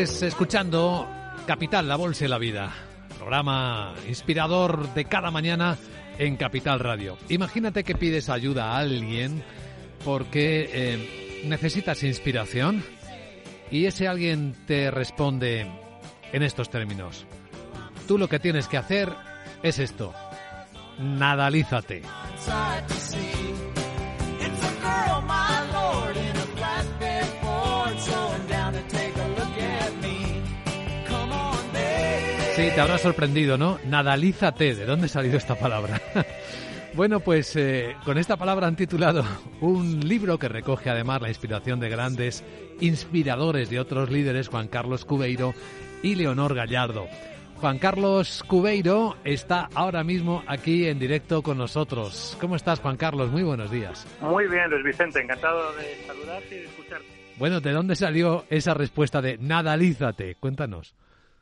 Escuchando Capital, la Bolsa y la Vida, programa inspirador de cada mañana en Capital Radio. Imagínate que pides ayuda a alguien porque eh, necesitas inspiración y ese alguien te responde en estos términos. Tú lo que tienes que hacer es esto. Nadalízate. Sí, te habrá sorprendido, ¿no? Nadalízate. ¿De dónde ha salido esta palabra? bueno, pues eh, con esta palabra han titulado un libro que recoge además la inspiración de grandes inspiradores de otros líderes, Juan Carlos Cubeiro y Leonor Gallardo. Juan Carlos Cubeiro está ahora mismo aquí en directo con nosotros. ¿Cómo estás, Juan Carlos? Muy buenos días. Muy bien, Luis Vicente. Encantado de saludarte y de escucharte. Bueno, ¿de dónde salió esa respuesta de nadalízate? Cuéntanos.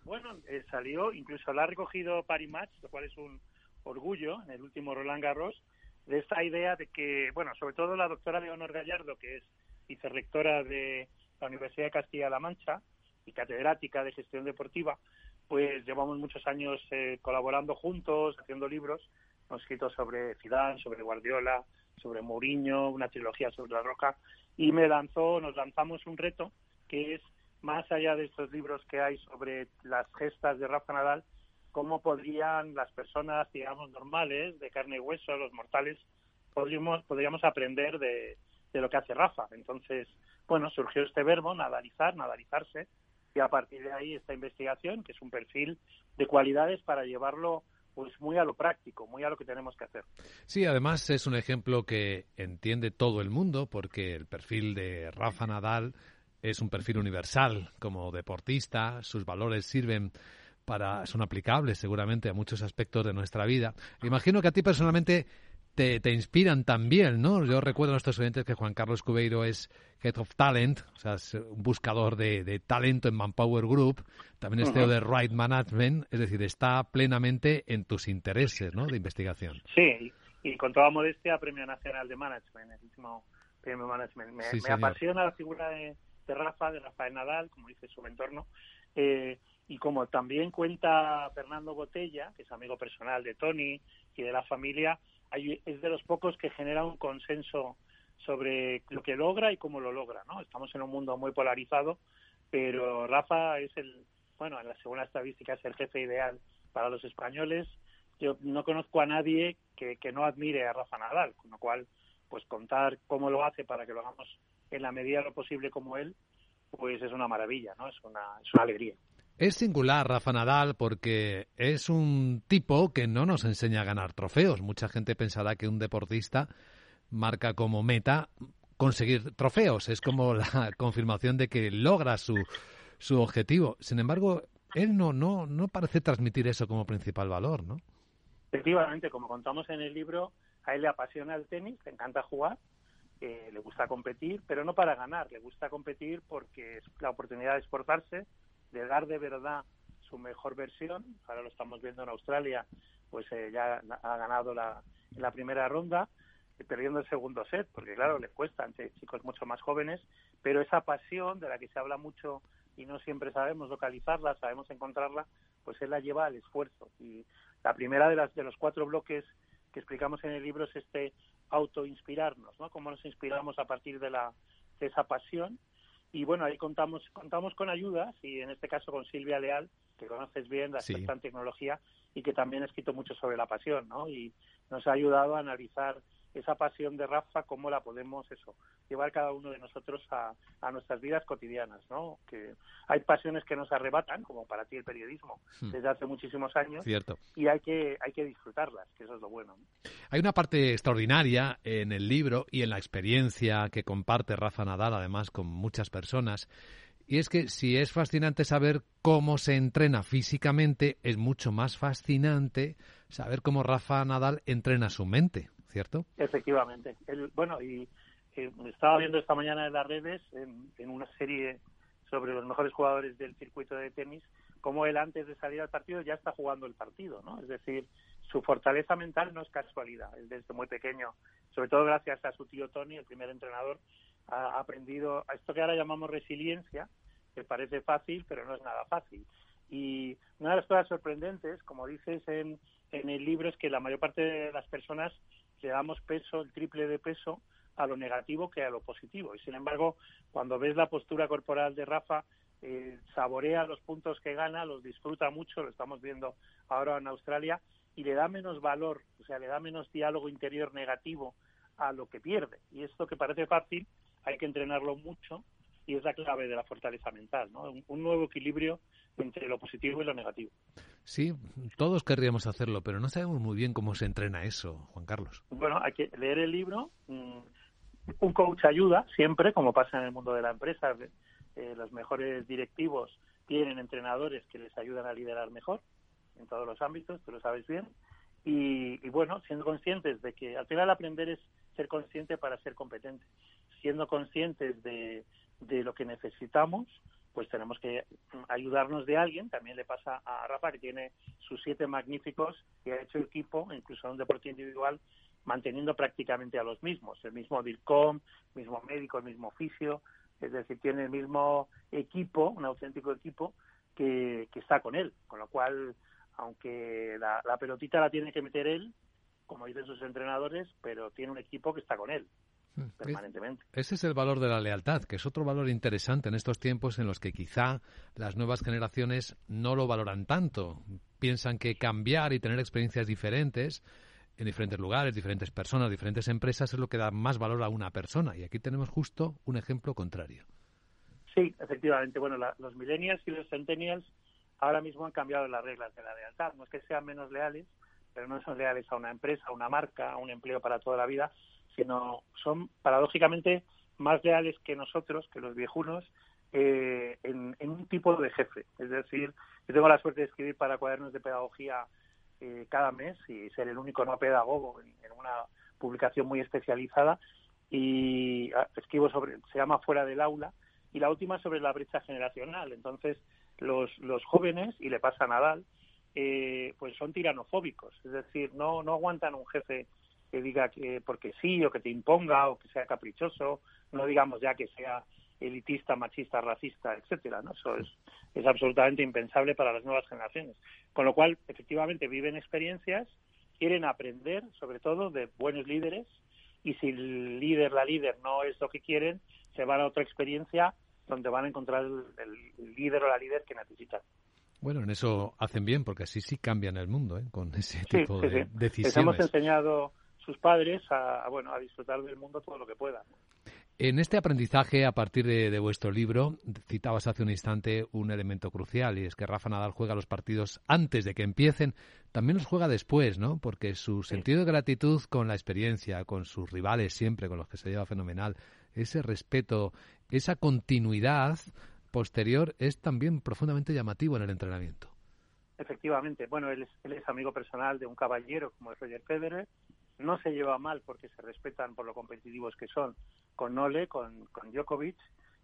Bueno, eh, salió, incluso la ha recogido Paris Match, lo cual es un orgullo en el último Roland Garros, de esta idea de que, bueno, sobre todo la doctora Leonor Gallardo, que es vicerrectora de la Universidad de Castilla-La Mancha y catedrática de gestión deportiva, pues llevamos muchos años eh, colaborando juntos, haciendo libros, hemos escrito sobre Zidane, sobre Guardiola, sobre Mourinho, una trilogía sobre la Roca, y me lanzó, nos lanzamos un reto que es más allá de estos libros que hay sobre las gestas de Rafa Nadal, cómo podrían las personas, digamos, normales, de carne y hueso, los mortales, podríamos, podríamos aprender de, de lo que hace Rafa. Entonces, bueno, surgió este verbo, nadalizar, nadalizarse, y a partir de ahí esta investigación, que es un perfil de cualidades para llevarlo pues muy a lo práctico, muy a lo que tenemos que hacer. Sí, además es un ejemplo que entiende todo el mundo porque el perfil de Rafa Nadal es un perfil universal como deportista, sus valores sirven para, son aplicables seguramente a muchos aspectos de nuestra vida. Imagino que a ti personalmente te, te inspiran también, ¿no? Yo recuerdo a nuestros oyentes que Juan Carlos Cubeiro es Head of Talent, o sea, es un buscador de, de talento en Manpower Group, también es CEO de Right Management, es decir, está plenamente en tus intereses, ¿no?, de investigación. Sí, y con toda modestia, Premio Nacional de Management, el último Premio Management. Me, me apasiona la figura de de Rafa, de Rafael Nadal, como dice su entorno, eh, y como también cuenta Fernando Botella, que es amigo personal de Tony y de la familia, es de los pocos que genera un consenso sobre lo que logra y cómo lo logra, ¿no? Estamos en un mundo muy polarizado, pero Rafa es el, bueno, en la segunda estadística es el jefe ideal para los españoles. Yo no conozco a nadie que, que no admire a Rafa Nadal, con lo cual, pues contar cómo lo hace para que lo hagamos en la medida de lo posible como él, pues es una maravilla, ¿no? Es una, es una alegría. Es singular Rafa Nadal porque es un tipo que no nos enseña a ganar trofeos. Mucha gente pensará que un deportista marca como meta conseguir trofeos. Es como la confirmación de que logra su, su objetivo. Sin embargo, él no, no, no parece transmitir eso como principal valor, ¿no? Efectivamente, como contamos en el libro, a él le apasiona el tenis, le encanta jugar le gusta competir, pero no para ganar, le gusta competir porque es la oportunidad de esforzarse, de dar de verdad su mejor versión. Ahora lo estamos viendo en Australia, pues eh, ya ha ganado la, en la primera ronda, perdiendo el segundo set, porque claro, le cuesta ante chicos mucho más jóvenes, pero esa pasión de la que se habla mucho y no siempre sabemos localizarla, sabemos encontrarla, pues él la lleva al esfuerzo. Y la primera de las de los cuatro bloques que explicamos en el libro es este autoinspirarnos, ¿no? Cómo nos inspiramos a partir de, la, de esa pasión. Y bueno, ahí contamos, contamos con ayudas y en este caso con Silvia Leal, que conoces bien, la experta en tecnología y que también ha escrito mucho sobre la pasión, ¿no? Y nos ha ayudado a analizar esa pasión de Rafa, cómo la podemos eso llevar cada uno de nosotros a, a, nuestras vidas cotidianas, ¿no? Que hay pasiones que nos arrebatan, como para ti el periodismo, hmm. desde hace muchísimos años, Cierto. y hay que hay que disfrutarlas, que eso es lo bueno. Hay una parte extraordinaria en el libro y en la experiencia que comparte Rafa Nadal, además con muchas personas. Y es que si es fascinante saber cómo se entrena físicamente, es mucho más fascinante saber cómo Rafa Nadal entrena su mente, ¿cierto? Efectivamente. bueno, y eh, estaba viendo esta mañana en las redes, en, una serie sobre los mejores jugadores del circuito de tenis, cómo él antes de salir al partido ya está jugando el partido, ¿no? Es decir, su fortaleza mental no es casualidad. Él desde muy pequeño, sobre todo gracias a su tío Tony, el primer entrenador, ha aprendido a esto que ahora llamamos resiliencia, que parece fácil, pero no es nada fácil. Y una de las cosas sorprendentes, como dices en, en el libro, es que la mayor parte de las personas le damos peso, el triple de peso, a lo negativo que a lo positivo. Y sin embargo, cuando ves la postura corporal de Rafa, eh, saborea los puntos que gana, los disfruta mucho, lo estamos viendo ahora en Australia, y le da menos valor, o sea, le da menos diálogo interior negativo a lo que pierde. Y esto que parece fácil, hay que entrenarlo mucho y es la clave de la fortaleza mental, ¿no? Un, nuevo equilibrio entre lo positivo y lo negativo. Sí, todos querríamos hacerlo, pero no sabemos muy bien cómo se entrena eso, Juan Carlos. Bueno, hay que leer el libro. Mm, un coach ayuda siempre, como pasa en el mundo de la empresa. Eh, los mejores directivos tienen entrenadores que les ayudan a liderar mejor en todos los ámbitos, tú lo sabes bien. Y, y, bueno, siendo conscientes de que al final aprender es ser consciente para ser competente. Siendo conscientes de, de lo que necesitamos, pues tenemos que ayudarnos de alguien. También le pasa a Rafa, que tiene sus siete magníficos, que ha hecho equipo, incluso en un deporte individual, manteniendo prácticamente a los mismos. El mismo DIRCOM, el mismo médico, el mismo oficio. Es decir, tiene el mismo equipo, un auténtico equipo, que, que está con él. Con lo cual, aunque la, la pelotita la tiene que meter él, como dicen sus entrenadores, pero tiene un equipo que está con él. Mm. permanentemente. Ese es el valor de la lealtad, que es otro valor interesante en estos tiempos en los que quizá las nuevas generaciones no lo valoran tanto. Piensan que cambiar y tener experiencias diferentes en diferentes lugares, diferentes personas, diferentes empresas es lo que da más valor a una persona. Y aquí tenemos justo un ejemplo contrario. Sí, efectivamente. Bueno, los millennials y los centennials ahora mismo han cambiado las reglas de la lealtad. No es que sean menos leales, pero no son leales a una empresa, a una marca, a un empleo para toda la vida, sino son paradójicamente más leales que nosotros, que los viejunos, eh, en, un tipo de jefe. Es decir, yo tengo la suerte de escribir para cuadernos de pedagogía eh, cada mes y ser el único no pedagogo en, una publicación muy especializada y ah, escribo sobre, se llama Fuera del aula y la última sobre la brecha generacional. Entonces, los, los jóvenes, y le pasa a Nadal, eh, pues son tiranofóbicos, es decir, no, no aguantan un jefe que diga que porque sí o que te imponga o que sea caprichoso, no digamos ya que sea elitista, machista, racista, etcétera, ¿no? Eso es, es absolutamente impensable para las nuevas generaciones. Con lo cual, efectivamente, viven experiencias, quieren aprender, sobre todo, de buenos líderes, y si el líder, la líder, no es lo que quieren, se van a otra experiencia donde van a encontrar el, líder o la líder que necesitan. Bueno, en eso hacen bien, porque así sí cambian el mundo, ¿eh? con ese tipo de decisiones. Les hemos enseñado sus padres a, bueno, a disfrutar del mundo todo lo que puedan. En este aprendizaje, a partir de, vuestro libro, citabas hace un instante un elemento crucial y es que Rafa Nadal juega los partidos antes de que empiecen, también los juega después, ¿no? Porque su sentido de gratitud con la experiencia, con sus rivales siempre, con los que se lleva fenomenal, ese respeto, esa continuidad posterior es también profundamente llamativo en el entrenamiento. Efectivamente, bueno, él es, él es amigo personal de un caballero como es Roger Federer, no se lleva mal porque se respetan por lo competitivos que son con Nole, con, con Djokovic,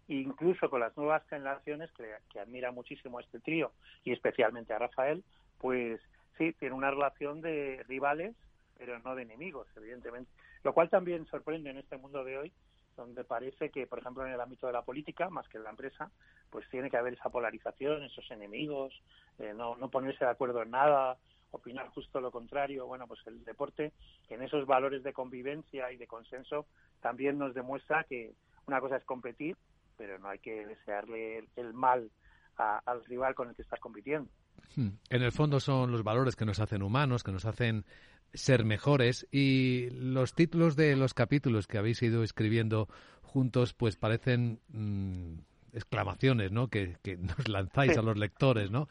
e incluso con las nuevas generaciones que, que admira muchísimo a este trío y especialmente a Rafael, pues sí, tiene una relación de rivales, pero no de enemigos, evidentemente. Lo cual también sorprende en este mundo de hoy, donde parece que, por ejemplo, en el ámbito de la política, más que en la empresa, pues tiene que haber esa polarización, esos enemigos, eh, no, no ponerse de acuerdo en nada, opinar justo lo contrario. Bueno, pues el deporte, en esos valores de convivencia y de consenso, también nos demuestra que una cosa es competir, pero no hay que desearle el, mal al rival con el que estás compitiendo. Hmm. En el fondo son los valores que nos hacen humanos, que nos hacen ser mejores y los títulos de los capítulos que habéis ido escribiendo juntos pues parecen mm, exclamaciones ¿no? Que, nos lanzáis a los lectores. ¿no?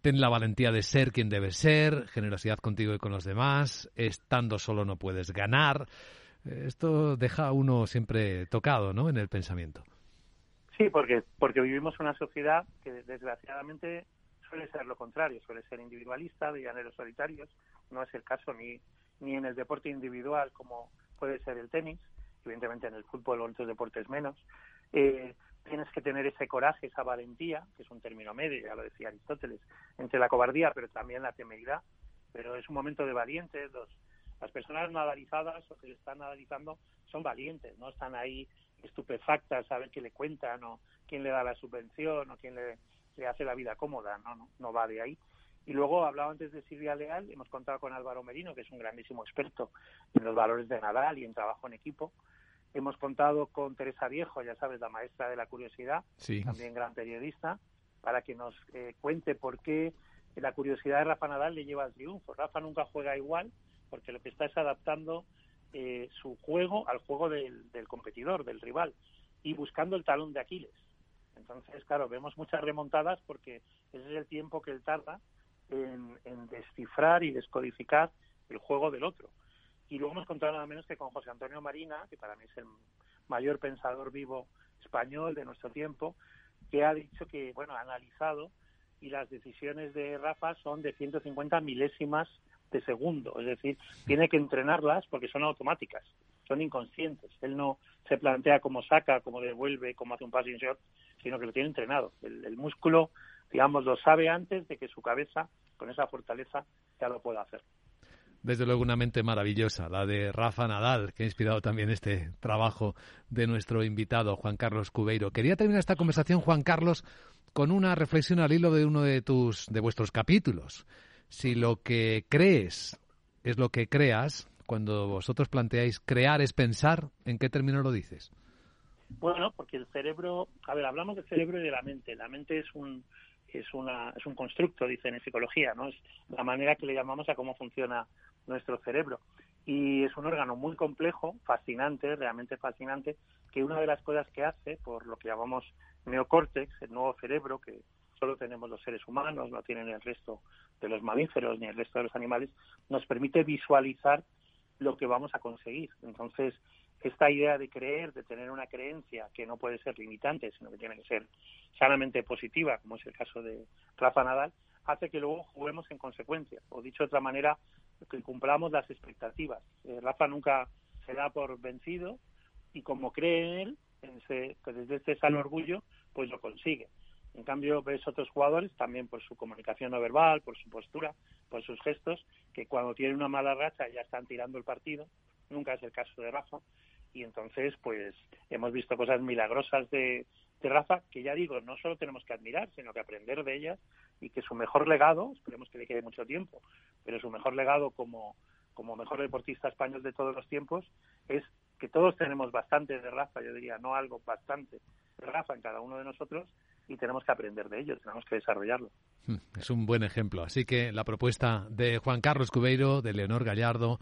Ten la valentía de ser quien debes ser, generosidad contigo y con los demás, estando solo no puedes ganar. Esto deja a uno siempre tocado ¿no? en el pensamiento. Sí, porque, porque vivimos una sociedad que desgraciadamente suele ser lo contrario, suele ser individualista, de llaneros solitarios. No es el caso ni, ni en el deporte individual como puede ser el tenis, evidentemente en el fútbol o en otros deportes menos. Eh, tienes que tener ese coraje, esa valentía, que es un término medio, ya lo decía Aristóteles, entre la cobardía pero también la temeridad. Pero es un momento de valientes. Los, las personas nadalizadas o que están nadalizando son valientes, no están ahí estupefactas a ver qué le cuentan o quién le da la subvención o quién le, le hace la vida cómoda, no, no, no va de ahí. Y luego hablaba antes de Silvia Leal, hemos contado con Álvaro Merino, que es un grandísimo experto en los valores de Nadal y en trabajo en equipo. Hemos contado con Teresa Viejo, ya sabes, la maestra de la curiosidad, también gran periodista, para que nos eh, cuente por qué la curiosidad de Rafa Nadal le lleva al triunfo. Rafa nunca juega igual, porque lo que está es adaptando eh, su juego al juego del, competidor, del rival, y buscando el talón de Aquiles. Entonces, claro, vemos muchas remontadas porque ese es el tiempo que él tarda en, descifrar y descodificar el juego del otro. Y luego hemos contado nada menos que con José Antonio Marina, que para mí es el mayor pensador vivo español de nuestro tiempo, que ha dicho que, bueno, ha analizado y las decisiones de Rafa son de 150 milésimas de segundo, es decir, tiene que entrenarlas porque son automáticas, son inconscientes. Él no se plantea cómo saca, cómo devuelve, cómo hace un passing shot, sino que lo tiene entrenado. El, músculo, digamos, lo sabe antes de que su cabeza, con esa fortaleza, ya lo pueda hacer. Desde luego una mente maravillosa, la de Rafa Nadal, que ha inspirado también este trabajo de nuestro invitado, Juan Carlos Cubeiro. Quería terminar esta conversación, Juan Carlos, con una reflexión al hilo de uno de tus, de vuestros capítulos si lo que crees es lo que creas, cuando vosotros planteáis crear es pensar, ¿en qué término lo dices? Bueno, porque el cerebro, a ver, hablamos del cerebro y de la mente. La mente es un es una es un constructo, dicen en psicología, ¿no? Es la manera que le llamamos a cómo funciona nuestro cerebro. Y es un órgano muy complejo, fascinante, realmente fascinante, que una de las cosas que hace, por lo que llamamos neocórtex, el nuevo cerebro que solo tenemos los seres humanos, no tienen el resto de los mamíferos ni el resto de los animales, nos permite visualizar lo que vamos a conseguir. Entonces, esta idea de creer, de tener una creencia que no puede ser limitante, sino que tiene que ser sanamente positiva, como es el caso de Rafa Nadal, hace que luego juguemos en consecuencia. O dicho de otra manera, que cumplamos las expectativas. Eh, Rafa nunca se da por vencido y como cree en él, ese, pues desde este sano orgullo, pues lo consigue. En cambio, ves otros jugadores, también por su comunicación no verbal, por su postura, por sus gestos, que cuando tienen una mala racha ya están tirando el partido. Nunca es el caso de Rafa. Y entonces, pues, hemos visto cosas milagrosas de, de Rafa, que ya digo, no solo tenemos que admirar, sino que aprender de ellas y que su mejor legado, esperemos que le quede mucho tiempo, pero su mejor legado como, como mejor deportista español de todos los tiempos es que todos tenemos bastante de Rafa, yo diría, no algo, bastante de Rafa en cada uno de nosotros y tenemos que aprender de ellos, tenemos que desarrollarlo. Hmm, es un buen ejemplo. Así que la propuesta de Juan Carlos Cubeiro, de Leonor Gallardo,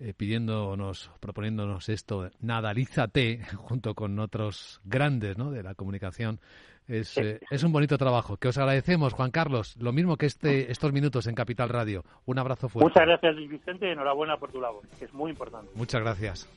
eh, pidiéndonos, proponiéndonos esto, nadalízate, junto con otros grandes ¿no? de la comunicación, es, eh, es un bonito trabajo. Que os agradecemos, Juan Carlos, lo mismo que este, estos minutos en Capital Radio. Un abrazo fuerte. Muchas gracias, Luis Vicente, y enhorabuena por tu labor, que es muy importante. Muchas gracias.